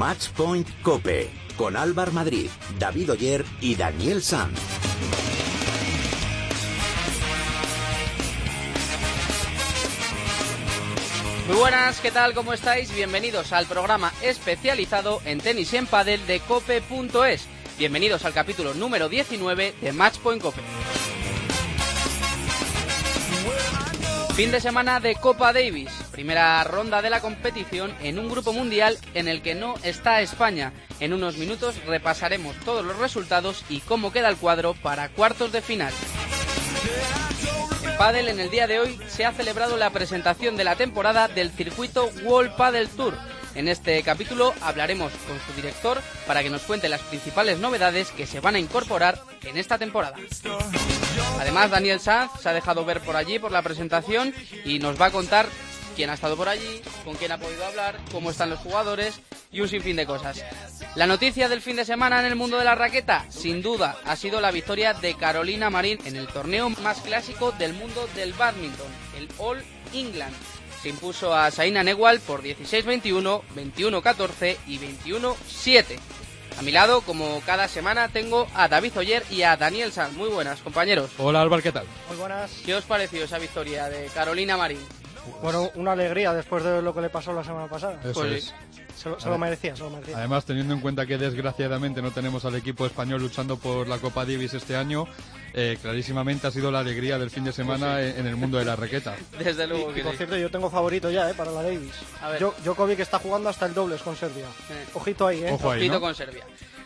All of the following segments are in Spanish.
Matchpoint Cope con Álvar Madrid, David Oyer y Daniel Sanz. Muy buenas, ¿qué tal? ¿Cómo estáis? Bienvenidos al programa especializado en tenis y en pádel de cope.es. Bienvenidos al capítulo número 19 de Matchpoint Cope. Fin de semana de Copa Davis, primera ronda de la competición en un grupo mundial en el que no está España. En unos minutos repasaremos todos los resultados y cómo queda el cuadro para cuartos de final. En Padel en el día de hoy se ha celebrado la presentación de la temporada del circuito World Padel Tour. En este capítulo hablaremos con su director para que nos cuente las principales novedades que se van a incorporar en esta temporada. Además, Daniel Sanz se ha dejado ver por allí por la presentación y nos va a contar quién ha estado por allí, con quién ha podido hablar, cómo están los jugadores y un sinfín de cosas. La noticia del fin de semana en el mundo de la raqueta, sin duda, ha sido la victoria de Carolina Marín en el torneo más clásico del mundo del badminton, el All England. Se impuso a Saina Negual por 16-21, 21-14 y 21-7. A mi lado, como cada semana, tengo a David Oyer y a Daniel Sanz. Muy buenas, compañeros. Hola Álvaro, ¿qué tal? Muy buenas. ¿Qué os pareció esa victoria de Carolina Marín? Bueno, una alegría después de lo que le pasó la semana pasada. Eso Pues es. Se, lo- se lo merecía, se lo merecía. Además, teniendo en cuenta que desgraciadamente no tenemos al equipo español luchando por la Copa Davis este año, eh, clarísimamente ha sido la alegría del fin de semana en, en el mundo de la raqueta. Desde luego y que por sí. cierto, yo tengo favorito ya, eh, para la Davis. A ver. Yo, Djokovic está jugando hasta el dobles con Serbia. Eh. Ojito ahí, eh. Ojo ahí, Ojito ¿no? con Serbia.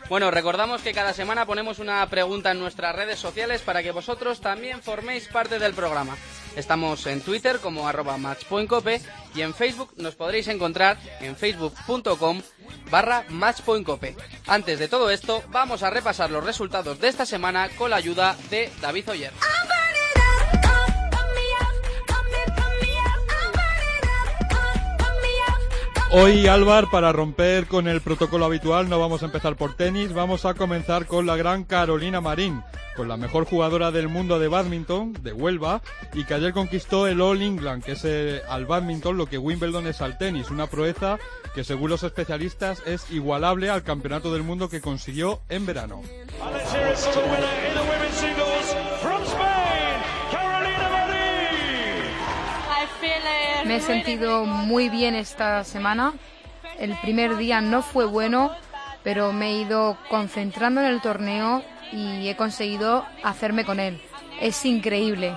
Bueno, recordamos que cada semana ponemos una pregunta en nuestras redes sociales para que vosotros también forméis parte del programa. Estamos en Twitter como arroba matchpointcope y en Facebook nos podréis encontrar en facebook.com barra matchpointcope. Antes de todo esto, vamos a repasar los resultados de esta semana con la ayuda de David Oyer. Hoy, Álvaro, para romper con el protocolo habitual, no vamos a empezar por tenis, vamos a comenzar con la gran Carolina Marín, con la mejor jugadora del mundo de badminton, de Huelva, y que ayer conquistó el All England, que es eh, al badminton lo que Wimbledon es al tenis, una proeza que según los especialistas es igualable al campeonato del mundo que consiguió en verano. Me he sentido muy bien esta semana. El primer día no fue bueno, pero me he ido concentrando en el torneo y he conseguido hacerme con él. Es increíble.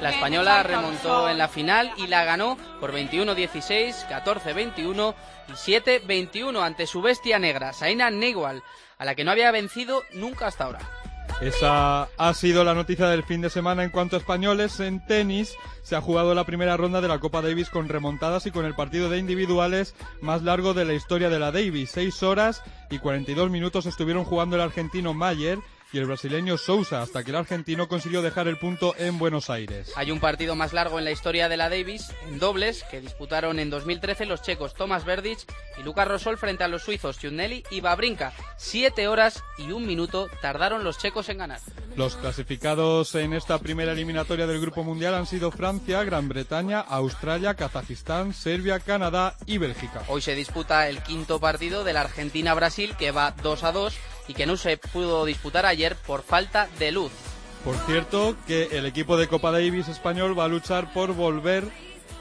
La española remontó en la final y la ganó por 21-16, 14-21 y 7-21 ante su bestia negra, Saina Negual, a la que no había vencido nunca hasta ahora. Esa ha sido la noticia del fin de semana en cuanto a españoles. En tenis se ha jugado la primera ronda de la Copa Davis con remontadas y con el partido de individuales más largo de la historia de la Davis. Seis horas y 42 minutos estuvieron jugando el argentino Mayer y el brasileño Sousa hasta que el argentino consiguió dejar el punto en Buenos Aires. Hay un partido más largo en la historia de la Davis, en dobles, que disputaron en 2013 los checos Tomas Verdic y Lucas Rosol frente a los suizos Ciunnelli y Babrinka. Siete horas y un minuto tardaron los checos en ganar. Los clasificados en esta primera eliminatoria del Grupo Mundial han sido Francia, Gran Bretaña, Australia, Kazajistán, Serbia, Canadá y Bélgica. Hoy se disputa el quinto partido de la Argentina-Brasil, que va 2 a 2 y que no se pudo disputar ayer por falta de luz. Por cierto, que el equipo de Copa Davis español va a luchar por volver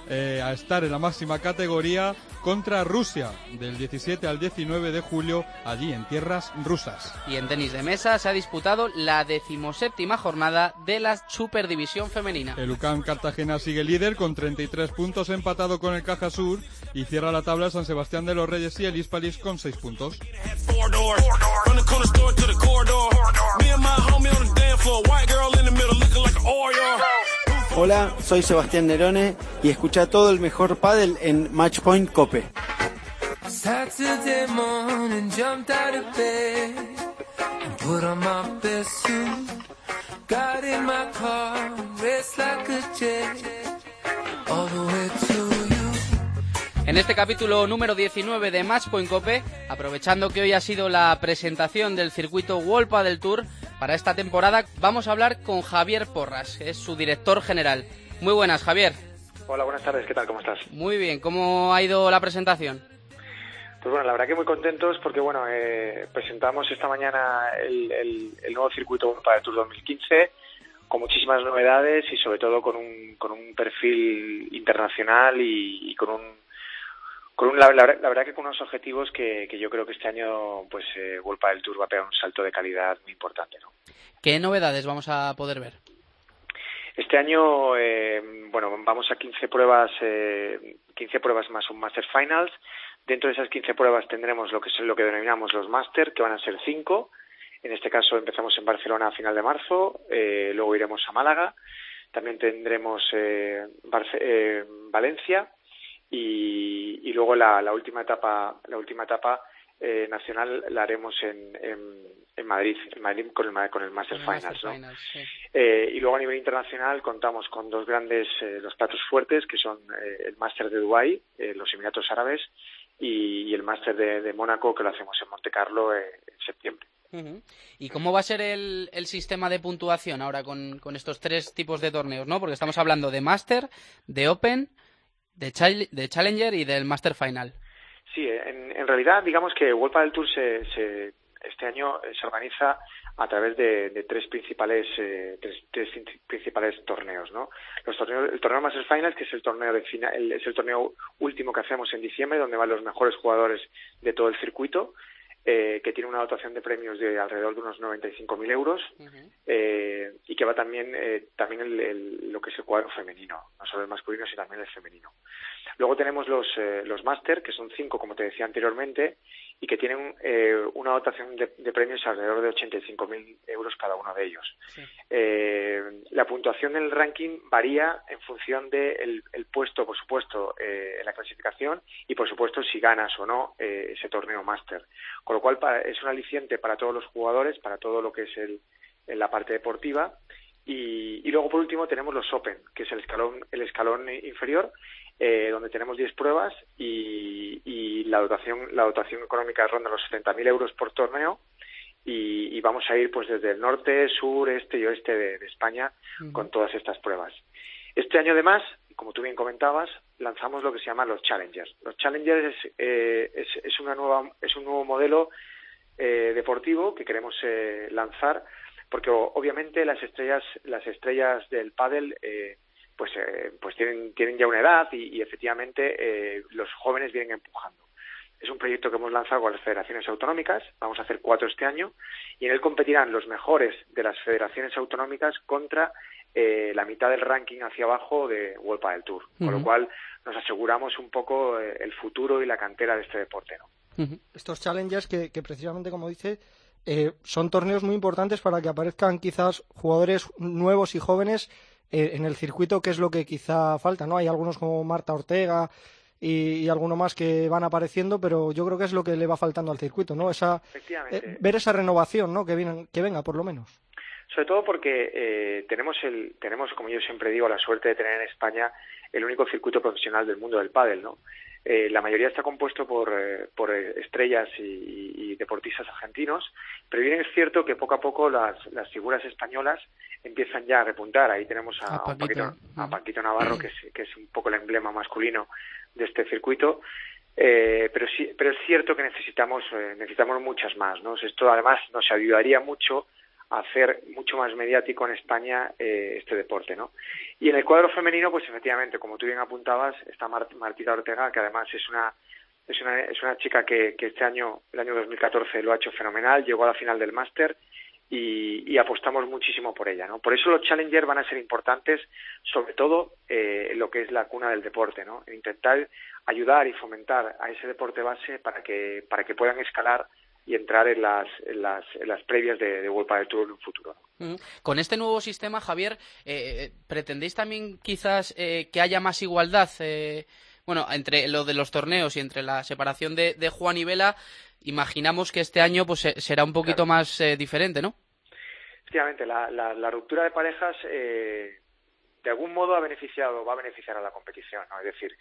eh, a estar en la máxima categoría contra Rusia del 17 al 19 de julio allí en tierras rusas. Y en tenis de mesa se ha disputado la decimoséptima jornada de la Superdivisión Femenina. El UCAM Cartagena sigue líder con 33 puntos empatado con el Caja Sur y cierra la tabla San Sebastián de los Reyes y el Hispalis con 6 puntos. Hola, soy Sebastián Nerone y escucha todo el mejor pádel en Matchpoint Cope. En este capítulo número 19 de Matchpoint Cope, aprovechando que hoy ha sido la presentación del circuito World del Tour para esta temporada, vamos a hablar con Javier Porras, que es su director general. Muy buenas, Javier. Hola, buenas tardes, ¿qué tal? ¿Cómo estás? Muy bien, ¿cómo ha ido la presentación? Pues bueno, la verdad que muy contentos porque bueno, eh, presentamos esta mañana el, el- el nuevo circuito para el Tour 2015 con muchísimas novedades y sobre todo con un, con un perfil internacional y, y con un con un, la, la verdad- la verdad que con unos objetivos que, que yo creo que este año pues eh, Vuelta del Tour va a pegar un salto de calidad muy importante, ¿no? ¿Qué novedades vamos a poder ver? Este año, eh, bueno, vamos a 15 pruebas, eh, 15 pruebas más un Master Finals. Dentro de esas 15 pruebas tendremos lo que es lo que denominamos los Master, que van a ser 5. En este caso empezamos en Barcelona a final de marzo, eh, luego iremos a Málaga. También tendremos eh, Barce- eh, Valencia y, y luego la, la última etapa, la última etapa eh, nacional la haremos en, en, en Madrid, en Madrid con el, con el Master Con el Finals, Master ¿no? Finals, sí. Eh, y luego a nivel internacional contamos con dos grandes, eh, los platos fuertes, que son eh, el Máster de Dubái, los Emiratos Árabes, y, y el Máster de, de Mónaco, que lo hacemos en Monte Carlo en septiembre. ¿Y cómo va a ser el, el sistema de puntuación ahora con, con estos tres tipos de torneos, no? Porque estamos hablando de Master, de Open, de, Chal- de Challenger y del Master Final. Sí, en, en realidad, digamos que World del Tour se, se- este año eh, se organiza a través de, de tres principales eh, tres, tres in- principales torneos, ¿no? Los torneos, el torneo Masters Finals, que es el torneo de fina- el- es el torneo último que hacemos en diciembre, donde van los mejores jugadores de todo el circuito, eh, que tiene una dotación de premios de alrededor de unos 95.000 euros eh, y que va también eh, también el- el- lo que es el cuadro femenino, no solo el masculino, sino también el femenino. Luego tenemos los, eh, los máster, que son cinco, como te decía anteriormente, y que tienen eh, una dotación de, de premios alrededor de 85.000 euros cada uno de ellos. Eh, la puntuación del ranking varía en función del el puesto, por supuesto, eh, en la clasificación y, por supuesto, si ganas o no eh, ese torneo máster. Con lo cual, para- es un aliciente para todos los jugadores, para todo lo que es el, en la parte deportiva. Y, y luego, por último, tenemos los Open, que es el escalón, el escalón inferior, eh, donde tenemos 10 pruebas y, y la dotación la dotación económica ronda los 70.000 euros por torneo y, y vamos a ir pues desde el norte, sur, este y oeste de, de España con todas estas pruebas. Este año además, como tú bien comentabas, lanzamos lo que se llama los Challengers. Los Challengers es, eh, es, es una nueva es un nuevo modelo eh, deportivo que queremos eh, lanzar porque obviamente las estrellas las estrellas del pádel eh, pues eh, pues tienen tienen ya una edad y, y efectivamente eh, los jóvenes vienen empujando. Es un proyecto que hemos lanzado con las federaciones autonómicas vamos a hacer cuatro este año y en él competirán los mejores de las federaciones autonómicas contra eh, la mitad del ranking hacia abajo de World del Tour con lo cual nos aseguramos un poco eh, el futuro y la cantera de este deporte ¿no? Estos challenges que, que precisamente, como dice, eh, son torneos muy importantes para que aparezcan quizás jugadores nuevos y jóvenes eh, en el circuito, que es lo que quizá falta, ¿no? Hay algunos como Marta Ortega y, y alguno más que van apareciendo, pero yo creo que es lo que le va faltando al circuito, ¿no? Esa, eh, ver esa renovación, ¿no? Que, vienen, que venga, por lo menos. Sobre todo porque eh, tenemos, el, tenemos, como yo siempre digo, la suerte de tener en España el único circuito profesional del mundo del pádel, ¿no? Eh, la mayoría está compuesto por, eh, por eh, estrellas y, y deportistas argentinos, pero bien es cierto que poco a poco las, las figuras españolas empiezan ya a repuntar. Ahí tenemos a, A Paquito. Paquito- a Paquito Navarro, que es, que es un poco el emblema masculino de este circuito. Eh, pero sí, pero es cierto que necesitamos eh, necesitamos muchas más, ¿no? Esto además nos ayudaría mucho hacer mucho más mediático en España eh, este deporte, ¿no? Y en el cuadro femenino, pues efectivamente, como tú bien apuntabas, está Mar- Martita Ortega, que además es una es una, es una chica que, que este año, el año 2014, lo ha hecho fenomenal, llegó a la final del máster y, apostamos muchísimo por ella, ¿no? Por eso los Challenger van a ser importantes, sobre todo eh, en lo que es la cuna del deporte, ¿no? En intentar ayudar y fomentar a ese deporte base para que para que puedan escalar y entrar en las en las, en las previas de, de World Padel Tour en un futuro. Con este nuevo sistema, Javier, eh, eh, ¿pretendéis también quizás eh, que haya más igualdad? eh, bueno, entre lo de los torneos y entre la separación de, de Juan y Vela, imaginamos que este año pues se- será un poquito más eh, diferente, ¿no? Efectivamente, la, la, la ruptura de parejas eh, de algún modo ha beneficiado, va a beneficiar a la competición, ¿no? Es decir,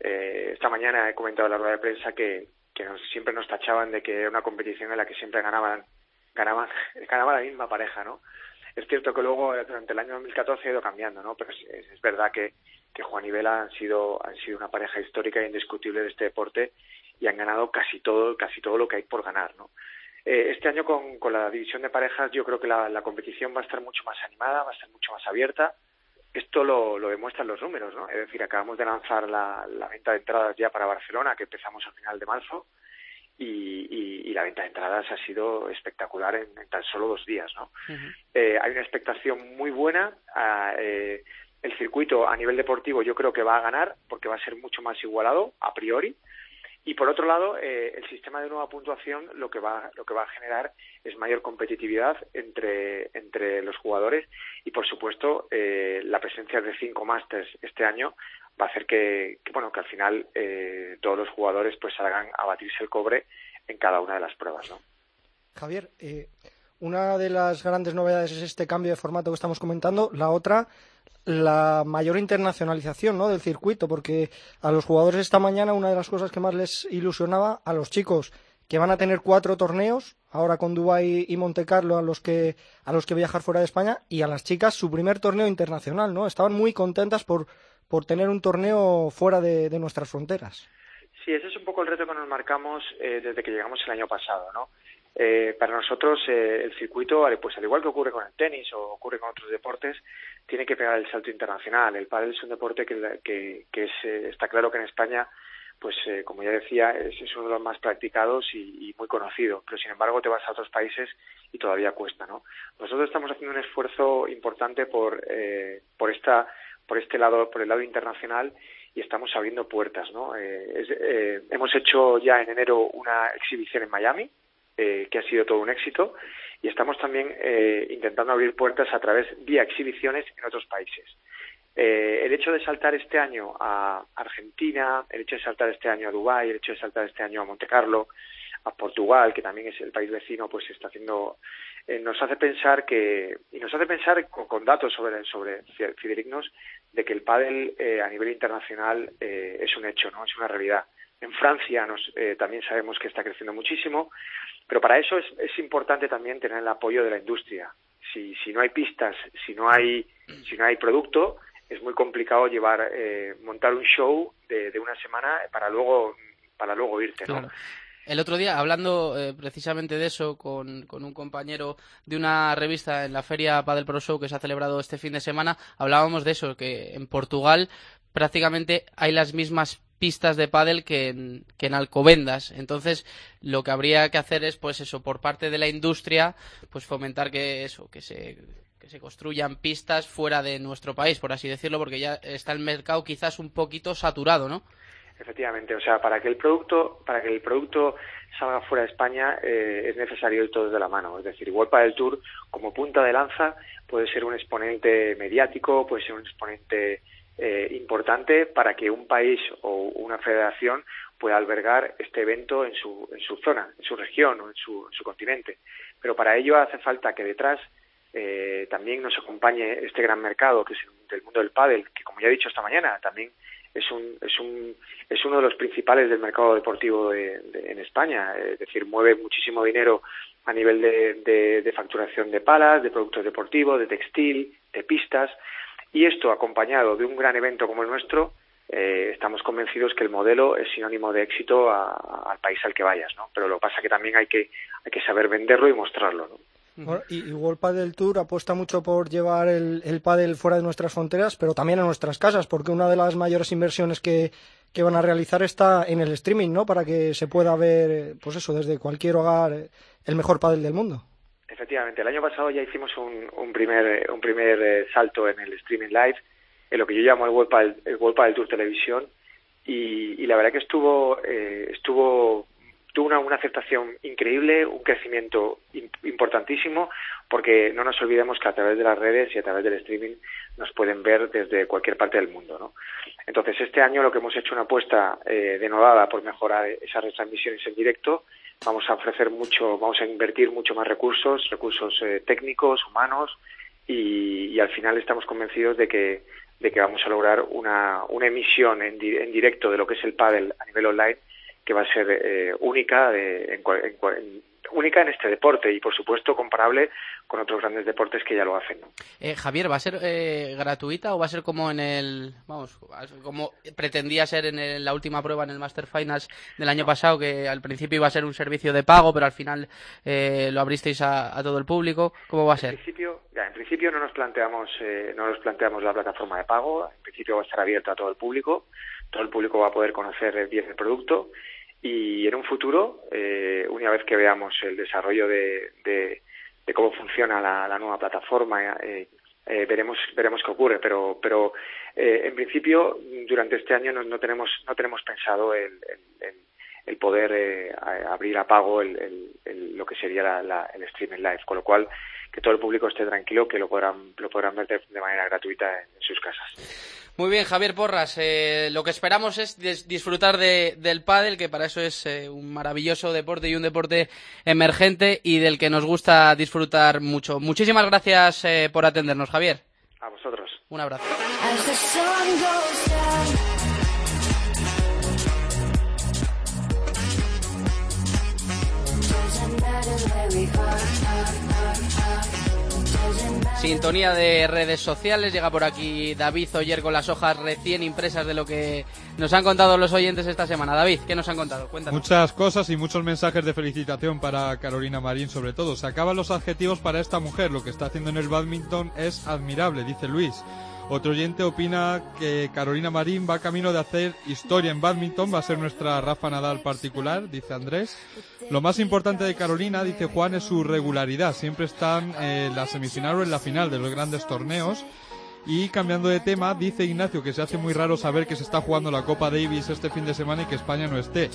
eh, esta mañana he comentado en la rueda de prensa que, que nos- siempre nos tachaban de que era una competición en la que siempre ganaban, ganaban, ganaba la misma pareja, ¿no? Es cierto que luego durante el año 2014 ha ido cambiando, ¿no? Pero es verdad que, que Juan y Vela han sido, han sido una pareja histórica e indiscutible de este deporte y han ganado casi todo, casi todo lo que hay por ganar, ¿no? Eh, este año con, con, la división de parejas yo creo que la, la, competición va a estar mucho más animada, va a estar mucho más abierta. Esto lo, lo demuestran los números, ¿no? Es decir, acabamos de lanzar la, la, venta de entradas ya para Barcelona, que empezamos a final de marzo, y, y, y la venta de entradas ha sido espectacular en, en tan solo dos días, ¿no? Uh -huh. eh, hay una expectación muy buena. Eh, el circuito a nivel deportivo yo creo que va a ganar porque va a ser mucho más igualado a priori y por otro lado eh, el sistema de nueva puntuación lo que va lo que va a generar es mayor competitividad entre entre los jugadores y por supuesto eh, la presencia de cinco másters este año va a hacer que, que bueno que al final eh, todos los jugadores pues salgan a batirse el cobre en cada una de las pruebas no Javier eh, una de las grandes novedades es este cambio de formato que estamos comentando la otra la mayor internacionalización ¿no? del circuito, porque a los jugadores esta mañana una de las cosas que más les ilusionaba a los chicos que van a tener cuatro torneos, ahora con Dubái y Monte Carlo a los que a los que viajar fuera de España y a las chicas su primer torneo internacional, ¿no? Estaban muy contentas por por tener un torneo fuera de, de nuestras fronteras. Sí, ese es un poco el reto que nos marcamos eh, desde que llegamos el año pasado, ¿no? Eh, para nosotros eh, el circuito, pues al igual que ocurre con el tenis o ocurre con otros deportes, tiene que pegar el salto internacional. El pádel es un deporte que, que, es, eh, está claro que en España, pues eh, como ya decía, es, es, uno de los más practicados y, y, muy conocido. Pero sin embargo te vas a otros países y todavía cuesta, ¿no? Nosotros estamos haciendo un esfuerzo importante por eh, por esta por este lado, por el lado internacional y estamos abriendo puertas, ¿no? Es, hemos hecho ya en enero una exhibición en Miami, eh, que ha sido todo un éxito, y estamos también eh, intentando abrir puertas a través vía exhibiciones en otros países. Eh, el hecho de saltar este año a Argentina, el hecho de saltar este año a Dubái, el hecho de saltar este año a Monte Carlo, a Portugal, que también es el país vecino, pues está haciendo, eh, nos hace pensar que, y nos hace pensar con, datos sobre, sobre de que el pádel eh, a nivel internacional eh, es un hecho, no es una realidad. En Francia nos, eh, también sabemos que está creciendo muchísimo, pero para eso es, es importante también tener el apoyo de la industria. Si, si no hay pistas, si no hay, si no hay producto, es muy complicado llevar, eh, montar un show de, una semana para luego, para luego irte, ¿no? Claro. El otro día, hablando eh, precisamente de eso con, con, un compañero de una revista en la feria Padel Pro Show que se ha celebrado este fin de semana, hablábamos de eso, que en Portugal prácticamente hay las mismas pistas de pádel que en, que en Alcobendas. Entonces, lo que habría que hacer es, pues eso, por parte de la industria, pues fomentar que eso, que se que se construyan pistas fuera de nuestro país, por así decirlo, porque ya está el mercado quizás un poquito saturado, ¿no? Efectivamente, o sea, para que el producto, para que el producto salga fuera de España eh, es necesario ir todos de la mano. Es decir, igual para el Tour, como punta de lanza, puede ser un exponente mediático, puede ser un exponente eh, importante para que un país o una federación pueda albergar este evento en su, en su zona, en su región o en su, en su continente. Pero para ello hace falta que detrás eh, también nos acompañe este gran mercado que es el del mundo del pádel, que como ya he dicho esta mañana, también es un, es un es uno de los principales del mercado deportivo de, en España, es decir, mueve muchísimo dinero a nivel de, de facturación de palas, de productos deportivos, de textil, de pistas, y esto acompañado de un gran evento como el nuestro, eh, estamos convencidos que el modelo es sinónimo de éxito a, al país al que vayas, ¿no? Pero lo que pasa que también hay que, hay que saber venderlo y mostrarlo, ¿no? Y, y Padel Tour apuesta mucho por llevar el, el pádel fuera de nuestras fronteras, pero también a nuestras casas, porque una de las mayores inversiones que, que van a realizar está en el streaming, ¿no? Para que se pueda ver, pues eso, desde cualquier hogar, el mejor pádel del mundo. Efectivamente, el año pasado ya hicimos un, un primer, un primer eh, salto en el streaming live, en lo que yo llamo el World Padel, el World Padel Tour Televisión, y, y la verdad que estuvo, eh, estuvo tuvo una, una aceptación increíble, un crecimiento importantísimo, porque no nos olvidemos que a través de las redes y a través del streaming nos pueden ver desde cualquier parte del mundo, ¿no? Entonces, este año lo que hemos hecho una apuesta eh, denodada por mejorar esas retransmisiones en directo. Vamos a ofrecer mucho, vamos a invertir mucho más recursos, recursos eh, técnicos, humanos, y, y, al final estamos convencidos de que, de que vamos a lograr una, una emisión en, di en directo de lo que es el pádel a nivel online que va a ser eh, única de, en, en, única en este deporte y por supuesto comparable con otros grandes deportes que ya lo hacen. Eh, Javier, ¿va a ser eh, gratuita o va a ser como en el, vamos, como pretendía ser en el- la última prueba en el Master Finals del año pasado, que al principio iba a ser un servicio de pago, pero al final eh, lo abristeis a, a todo el público? ¿Cómo va a En ser? principio, ya, en principio no nos planteamos, eh, no nos planteamos la plataforma de pago. En principio va a estar abierta a todo el público. Todo el público va a poder conocer eh, bien el producto y en un futuro, eh, una vez que veamos el desarrollo de, de- cómo funciona la, nueva plataforma, eh, eh, veremos veremos qué ocurre. Pero pero eh, en principio durante este año no, no tenemos no tenemos pensado el, el- el- poder abrir a pago el, el- lo que sería la- el streaming live, con lo cual que todo el público esté tranquilo, que lo podrán lo podrán ver de, manera gratuita en sus casas. Muy bien, Javier Porras. eh, lo que esperamos es dis- disfrutar de- del pádel, que para eso es eh, un maravilloso deporte y un deporte emergente y del que nos gusta disfrutar mucho. Muchísimas gracias eh, por atendernos, Javier. A vosotros. Un abrazo. Sintonía de redes sociales. Llega por aquí David Oyer con las hojas recién impresas de lo que nos han contado los oyentes esta semana. David, ¿qué nos han contado? Cuéntanos. Muchas cosas y muchos mensajes de felicitación para Carolina Marín sobre todo. Se acaban los adjetivos para esta mujer. Lo que está haciendo en el badminton es admirable, dice Luis. Otro oyente opina que Carolina Marín va camino de hacer historia en badminton, va a ser nuestra Rafa Nadal particular, dice Andrés. Lo más importante de Carolina, dice Juan, es su regularidad. Siempre están en la semifinal o en la final de los grandes torneos. Y cambiando de tema, dice Ignacio que se hace muy raro saber que se está jugando la Copa Davis este fin de semana y que España no esté.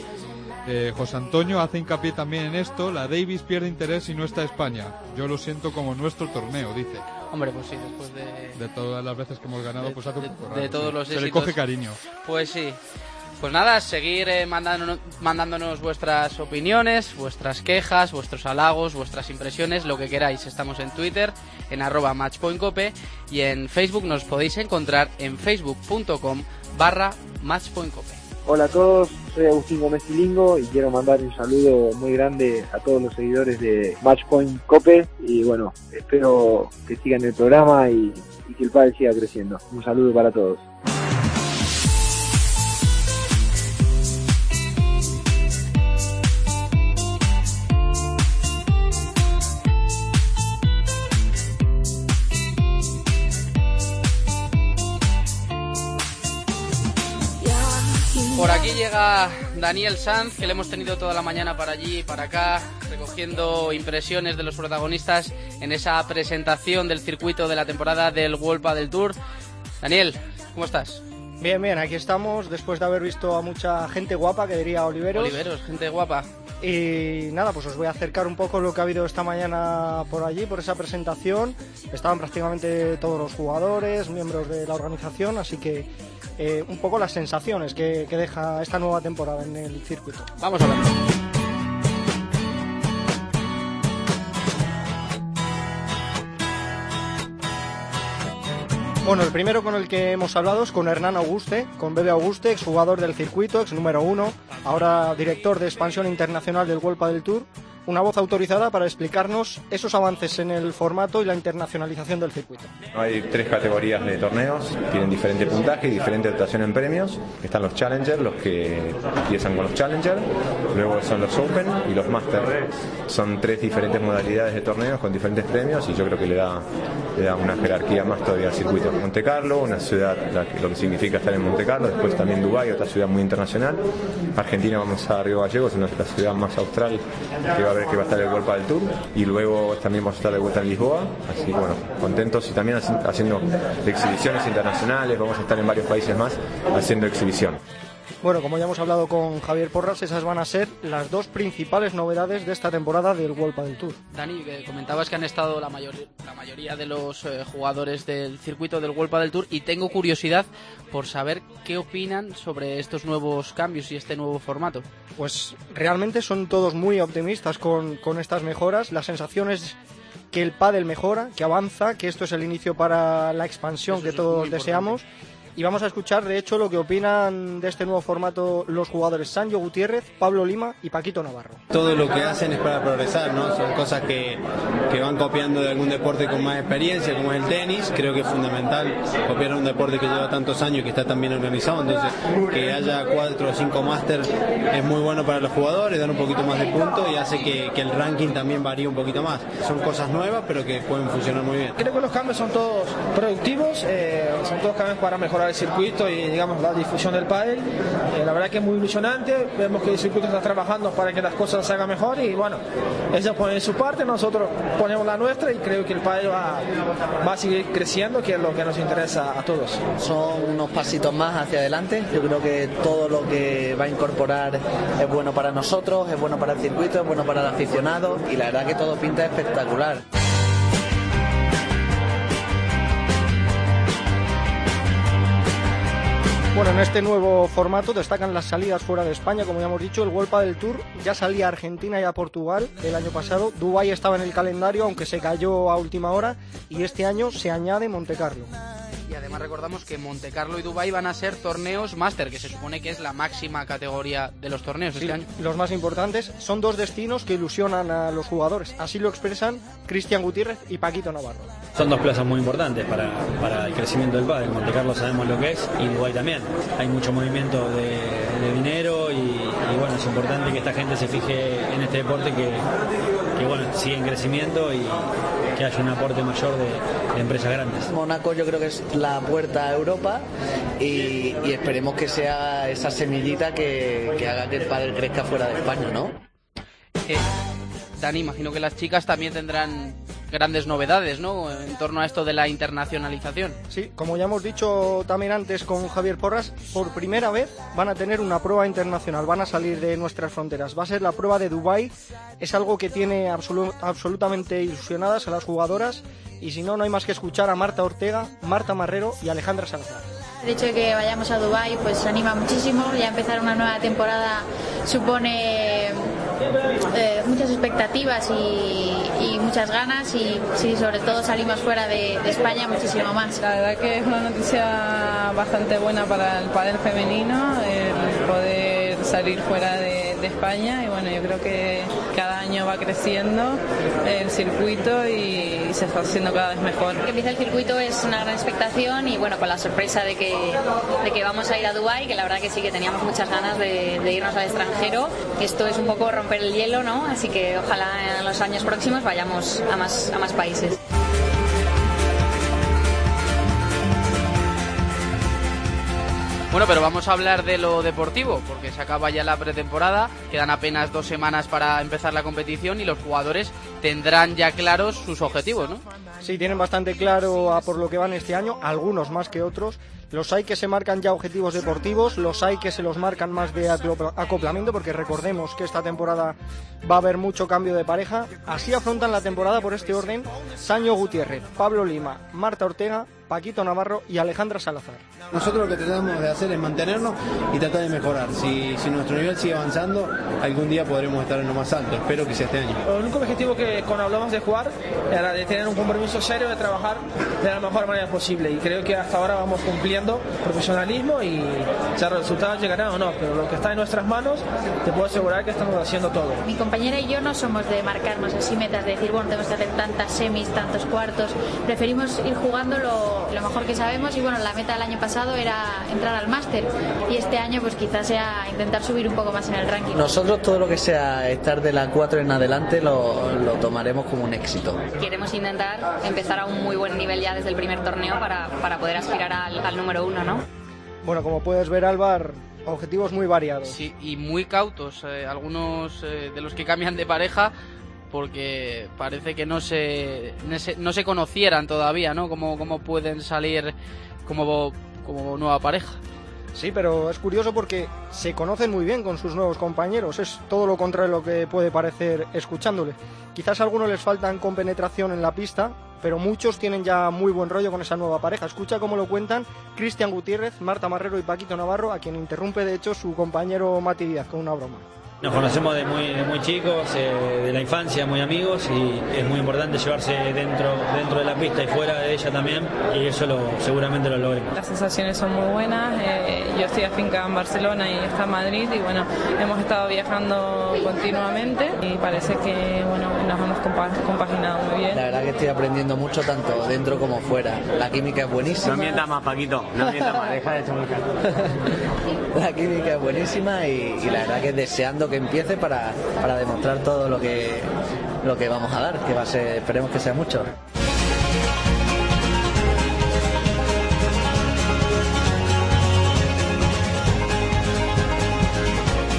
Eh, José Antonio hace hincapié también en esto, la Davis pierde interés si no está España. Yo lo siento como nuestro torneo, dice. Hombre, pues sí, después de, De todas las veces que hemos ganado, de- pues hace un de- poco de todos sí. los Se le coge cariño. Pues sí. Pues nada, seguir eh, mandándonos, mandándonos vuestras opiniones, vuestras quejas, vuestros halagos, vuestras impresiones, lo que queráis. Estamos en Twitter, en arroba matchpointcope y en Facebook nos podéis encontrar en facebook.com barra matchpointcope. Hola a todos, soy Agustín Gómez Tilingo y quiero mandar un saludo muy grande a todos los seguidores de Matchpoint Cope y bueno, espero que sigan el programa y, y que el padre siga creciendo. Un saludo para todos. Por aquí llega Daniel Sanz, que le hemos tenido toda la mañana para allí y para acá, recogiendo impresiones de los protagonistas en esa presentación del circuito de la temporada del World del Tour. Daniel, ¿cómo estás? Bien, bien, aquí estamos después de haber visto a mucha gente guapa, que diría Oliveros. Oliveros, gente guapa. Y nada, pues os voy a acercar un poco lo que ha habido esta mañana por allí, por esa presentación. Estaban prácticamente todos los jugadores, miembros de la organización, así que eh, un poco las sensaciones que, que deja esta nueva temporada en el circuito. Vamos a verlo. Bueno, el primero con el que hemos hablado es con Hernán Auguste, con Bebe Auguste, exjugador del circuito, ex número uno, ahora director de expansión internacional del World del Tour. Una voz autorizada para explicarnos esos avances en el formato y la internacionalización del circuito. Hay tres categorías de torneos, tienen diferente puntaje y diferente dotación en premios. Están los Challenger, los que empiezan con los Challenger, luego son los Open y los Master. Son tres diferentes modalidades de torneos con diferentes premios y yo creo que le da, le da una jerarquía más todavía al circuito. Monte Carlo, una ciudad, lo que significa estar en Monte Carlo, después también Dubái, otra ciudad muy internacional. Argentina vamos a Río Gallegos, una la ciudad más austral que va ver que va a estar el Golpa del Tour y luego también vamos a estar de vuelta en Lisboa, así que bueno, contentos y también haci- haciendo exhibiciones internacionales, vamos a estar en varios países más haciendo exhibición. Bueno, como ya hemos hablado con Javier Porras, esas van a ser las dos principales novedades de esta temporada del World del Tour. Dani, que comentabas que han estado la, mayor- la mayoría de los eh, jugadores del circuito del World del Tour y tengo curiosidad por saber qué opinan sobre estos nuevos cambios y este nuevo formato. Pues realmente son todos muy optimistas con, con estas mejoras. La sensación es que el pádel mejora, que avanza, que esto es el inicio para la expansión Eso que todos importante. Y vamos a escuchar, de hecho, lo que opinan de este nuevo formato los jugadores Sancho Gutiérrez, Pablo Lima y Paquito Navarro. Todo lo que hacen es para progresar, ¿no? Son cosas que, que van copiando de algún deporte con más experiencia, como es el tenis. Creo que es fundamental copiar un deporte que lleva tantos años y que está tan bien organizado. Entonces, que haya cuatro o cinco máster es muy bueno para los jugadores, dan un poquito más de puntos y hace que, que el ranking también varíe un poquito más. Son cosas nuevas, pero que pueden funcionar muy bien. Creo que los cambios son todos productivos, eh, son todos cambios para mejorar el circuito y digamos la difusión del pádel. Eh, la verdad que es muy ilusionante, vemos que el circuito está trabajando para que las cosas se hagan mejor y bueno, ellos ponen su parte, nosotros ponemos la nuestra y creo que el pádel va, va a seguir creciendo, que es lo que nos interesa a todos. Son unos pasitos más hacia adelante. Yo creo que todo lo que va a incorporar es bueno para nosotros, es bueno para el circuito, es bueno para el aficionado y la verdad que todo pinta espectacular. Bueno, en este nuevo formato destacan las salidas fuera de España, como ya hemos dicho, el World del Tour ya salía a Argentina y a Portugal el año pasado, Dubái estaba en el calendario, aunque se cayó a última hora, y este año se añade Monte Carlo. Y además recordamos que Monte Carlo y Dubai van a ser torneos máster, que se supone que es la máxima categoría de los torneos Sí, este año. los más importantes son dos destinos que ilusionan a los jugadores, así lo expresan Cristian Gutiérrez y Paquito Navarro. Son dos plazas muy importantes para, para el crecimiento del pádel. Monte Carlo sabemos lo que es y Dubái también. Hay mucho movimiento de, de dinero y, y, bueno, es importante que esta gente se fije en este deporte que, que bueno, sigue en crecimiento y que haya un aporte mayor de, de empresas grandes. Mónaco yo creo que es la puerta a Europa y, esperemos que sea esa semillita que, haga que el pádel crezca fuera de España, ¿no? Eh, Dani, imagino que las chicas también tendrán grandes novedades, ¿no? En torno a esto de la internacionalización. Sí, como ya hemos dicho también antes con Javier Porras, por primera vez van a tener una prueba internacional, van a salir de nuestras fronteras. Va a ser la prueba de Dubai, es algo que tiene absolu- absolutamente ilusionadas a las jugadoras y si no, no hay más que escuchar a Marta Ortega, Marta Marrero y Alejandra Salazar. El hecho de que vayamos a Dubai pues anima muchísimo. Ya empezar una nueva temporada supone eh, muchas expectativas y, muchas ganas y sí, sobre todo salimos fuera de, España muchísimo más. La verdad que es una noticia bastante buena para el pádel femenino el poder salir fuera de, España y bueno yo creo que cada año va creciendo el circuito y se está haciendo cada vez mejor. Que empieza el circuito es una gran expectación y bueno con la sorpresa de que, de que vamos a ir a Dubai que la verdad que sí que teníamos muchas ganas de, de irnos al extranjero. Esto es un poco romper el hielo, ¿no? Así que ojalá en los años próximos vayamos a más, a más países. Bueno, pero vamos a hablar de lo deportivo, porque se acaba ya la pretemporada, quedan apenas dos semanas para empezar la competición y los jugadores tendrán ya claros sus objetivos, ¿no? Sí, tienen bastante claro a por lo que van este año, algunos más que otros. Los hay que se marcan ya objetivos deportivos, los hay que se los marcan más de acoplamiento, porque recordemos que esta temporada va a haber mucho cambio de pareja. Así afrontan la temporada por este orden Saño Gutiérrez, Pablo Lima, Marta Ortega, Paquito Navarro y Alejandra Salazar. Nosotros lo que tratamos de hacer es mantenernos y tratar de mejorar. Si, si nuestro nivel sigue avanzando, algún día podremos estar en lo más alto. Espero que sea este año. El único objetivo que cuando hablamos de jugar era de tener un compromiso serio, de trabajar de la mejor manera posible. Y creo que hasta ahora vamos cumpliendo profesionalismo y ya los resultados llegarán o no. Pero lo que está en nuestras manos, te puedo asegurar que estamos haciendo todo. Mi compañera y yo no somos de marcarnos así metas, de decir, bueno, tenemos que hacer tantas semis, tantos cuartos. Preferimos ir jugando lo, lo mejor que sabemos y bueno, la meta del año pasado era entrar al máster y este año pues quizás sea intentar subir un poco más en el ranking. Nosotros todo lo que sea estar de la 4 en adelante lo, lo tomaremos como un éxito. Queremos intentar empezar a un muy buen nivel ya desde el primer torneo para, para poder aspirar al, al número uno, ¿no? Bueno, como puedes ver, Álvar, objetivos muy variados. Sí, y muy cautos, eh, algunos eh, de los que cambian de pareja porque parece que no se, no se, no se conocieran todavía, ¿no? Cómo, cómo pueden salir como, como nueva pareja. Sí, pero es curioso porque se conocen muy bien con sus nuevos compañeros. Es todo lo contrario de lo que puede parecer escuchándole. Quizás a algunos les faltan compenetración en la pista, pero muchos tienen ya muy buen rollo con esa nueva pareja. Escucha cómo lo cuentan Cristian Gutiérrez, Marta Marrero y Paquito Navarro, a quien interrumpe de hecho su compañero Mati Díaz con una broma. Nos conocemos de muy, de muy chicos, eh, de la infancia, muy amigos y es muy importante llevarse dentro, dentro de la pista y fuera de ella también y eso lo, seguramente lo logremos. Las sensaciones son muy buenas. eh, yo estoy afincada en Barcelona y está en Madrid y bueno, hemos estado viajando continuamente y parece que bueno, nos hemos compa- compaginado muy bien. La verdad que estoy aprendiendo mucho tanto dentro como fuera. La química es buenísima. No mientas más, Paquito. No mientas más. Deja de chamacar. La química es buenísima y, y la verdad que deseando que empiece para, para demostrar todo lo que, lo que vamos a dar, que va esperemos que sea mucho.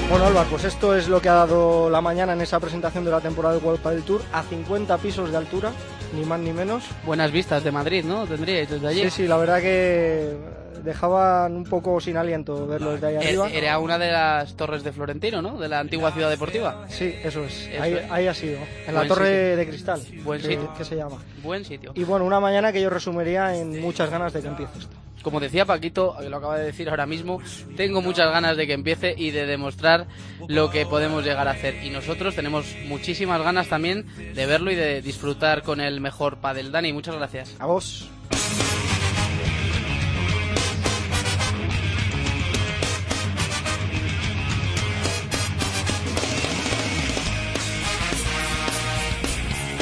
Bueno, Álvaro, pues esto es lo que ha dado la mañana en esa presentación de la temporada del World Padel Tour a 50 pisos de altura, ni más ni menos. Buenas vistas de Madrid, ¿no? Tendríais desde allí. Sí, sí, la verdad que dejaban un poco sin aliento verlo desde ahí arriba. Era una de las torres de Florentino, ¿no? De la antigua ciudad deportiva. Sí, eso es. Eso ahí, es. ahí ha sido. En la torre sitio. de cristal. Buen que, sitio. que se llama. Buen sitio. Y bueno, una mañana que yo resumiría en muchas ganas de que empiece esto. Como decía Paquito, que lo acaba de decir ahora mismo, tengo muchas ganas de que empiece y de demostrar lo que podemos llegar a hacer. Y nosotros tenemos muchísimas ganas también de verlo y de disfrutar con el mejor padel. Dani, muchas gracias. A vos.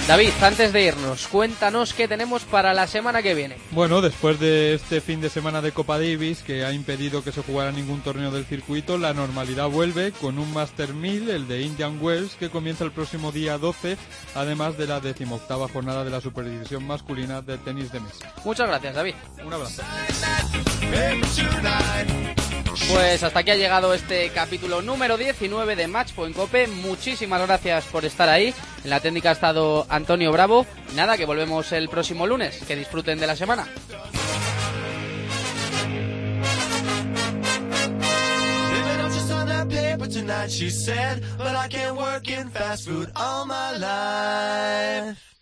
David, antes de irnos, cuéntanos qué tenemos para la semana que viene. Bueno, después de este fin de semana de Copa Davis que ha impedido que se jugara ningún torneo del circuito, la normalidad vuelve con un Master 1000, el de Indian Wells, que comienza el próximo día 12, además de la decimoctava jornada de la Superdivisión masculina de tenis de mesa. Muchas gracias, David. Un abrazo. Pues hasta aquí ha llegado este capítulo número 19 de Matchpoint Cope. Muchísimas gracias por estar ahí. En la técnica ha estado Antonio Bravo. Nada, que volvemos el próximo lunes. Que disfruten de la semana. Living up just on that paper tonight, she said. But I can't work in fast food all my life.